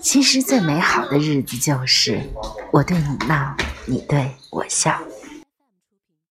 其实最美好的日子就是我对你闹你对我笑。